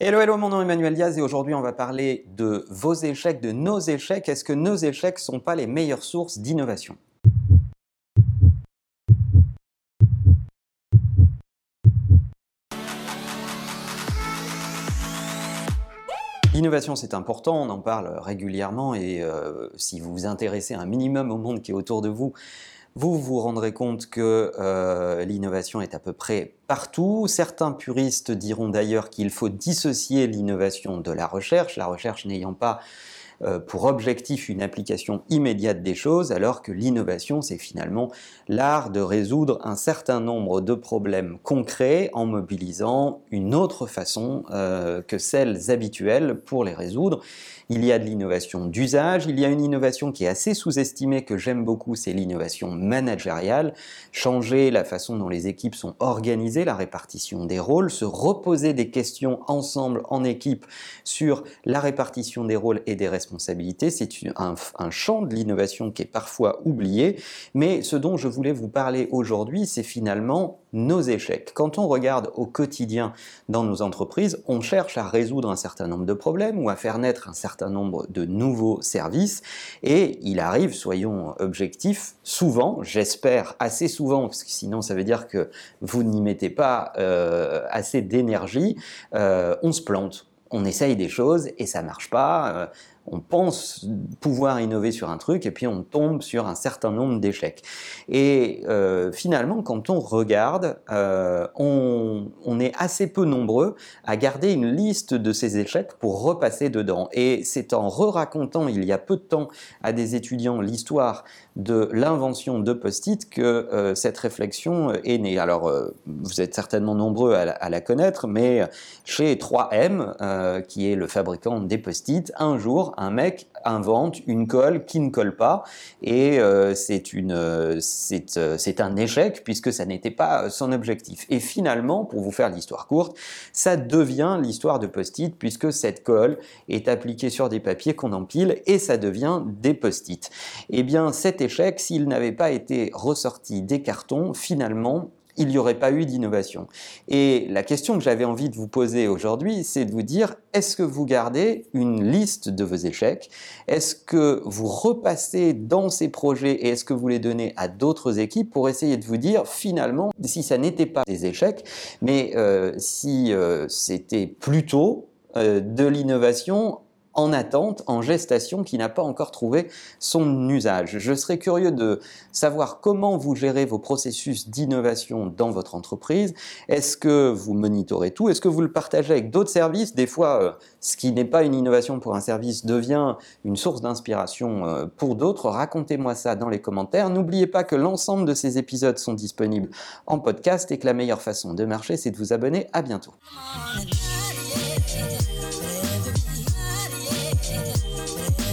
Hello, hello, mon nom est Emmanuel Diaz et aujourd'hui on va parler de vos échecs, de nos échecs. Est-ce que nos échecs ne sont pas les meilleures sources d'innovation? L'innovation, c'est important, on en parle régulièrement et euh, si vous vous intéressez un minimum au monde qui est autour de vous, vous vous rendrez compte que euh, l'innovation est à peu près partout. Certains puristes diront d'ailleurs qu'il faut dissocier l'innovation de la recherche, la recherche n'ayant pas pour objectif une application immédiate des choses, alors que l'innovation, c'est finalement l'art de résoudre un certain nombre de problèmes concrets en mobilisant une autre façon euh, que celles habituelles pour les résoudre. Il y a de l'innovation d'usage, il y a une innovation qui est assez sous-estimée que j'aime beaucoup, c'est l'innovation managériale. Changer la façon dont les équipes sont organisées, la répartition des rôles, se reposer des questions ensemble en équipe sur la répartition des rôles et des responsabilités. C'est un, champ de l'innovation qui est parfois oublié, mais ce dont je voulais vous parler aujourd'hui, c'est finalement nos échecs. Quand on regarde au quotidien dans nos entreprises, on cherche à résoudre un certain nombre de problèmes ou à faire naître un certain nombre de nouveaux services et il arrive, soyons objectifs, souvent, j'espère assez souvent, parce que sinon ça veut dire que vous n'y mettez pas euh, assez d'énergie, euh, on se plante. On essaye des choses et ça marche pas. On pense pouvoir innover sur un truc et puis on tombe sur un certain nombre d'échecs. Et euh, finalement, quand on regarde, euh, on, est assez peu nombreux à garder une liste de ces échecs pour repasser dedans. Et c'est en re-racontant il y a peu de temps à des étudiants l'histoire de l'invention de Post-it que euh, cette réflexion est née. Alors, vous êtes certainement nombreux à la, à la connaître, mais chez 3M, qui est le fabricant des Post-it, un jour, un mec invente une colle qui ne colle pas et euh, euh, euh, c'est un échec puisque ça n'était pas son objectif. Et finalement, pour vous faire l'histoire courte, ça devient l'histoire de post-it puisque cette colle est appliquée sur des papiers qu'on empile et ça devient des post-it. Eh bien, cet échec, s'il n'avait pas été ressorti des cartons, finalement, il n'y aurait pas eu d'innovation. Et la question que j'avais envie de vous poser aujourd'hui, c'est de vous dire, est-ce que vous gardez une liste de vos échecs? Est-ce que vous repassez dans ces projets et est-ce que vous les donnez à d'autres équipes pour essayer de vous dire, finalement, si ça n'était pas des échecs, mais euh, si euh, c'était plutôt euh, de l'innovation en attente, en gestation, qui n'a pas encore trouvé son usage. Je serais curieux de savoir comment vous gérez vos processus d'innovation dans votre entreprise. Est-ce que vous monitorez tout Est-ce que vous le partagez avec d'autres services Des fois, euh, ce qui n'est pas une innovation pour un service devient une source d'inspiration euh, pour d'autres. Racontez-moi ça dans les commentaires. N'oubliez pas que l'ensemble de ces épisodes sont disponibles en podcast et que la meilleure façon de marcher, c'est de vous abonner. À bientôt. yeah.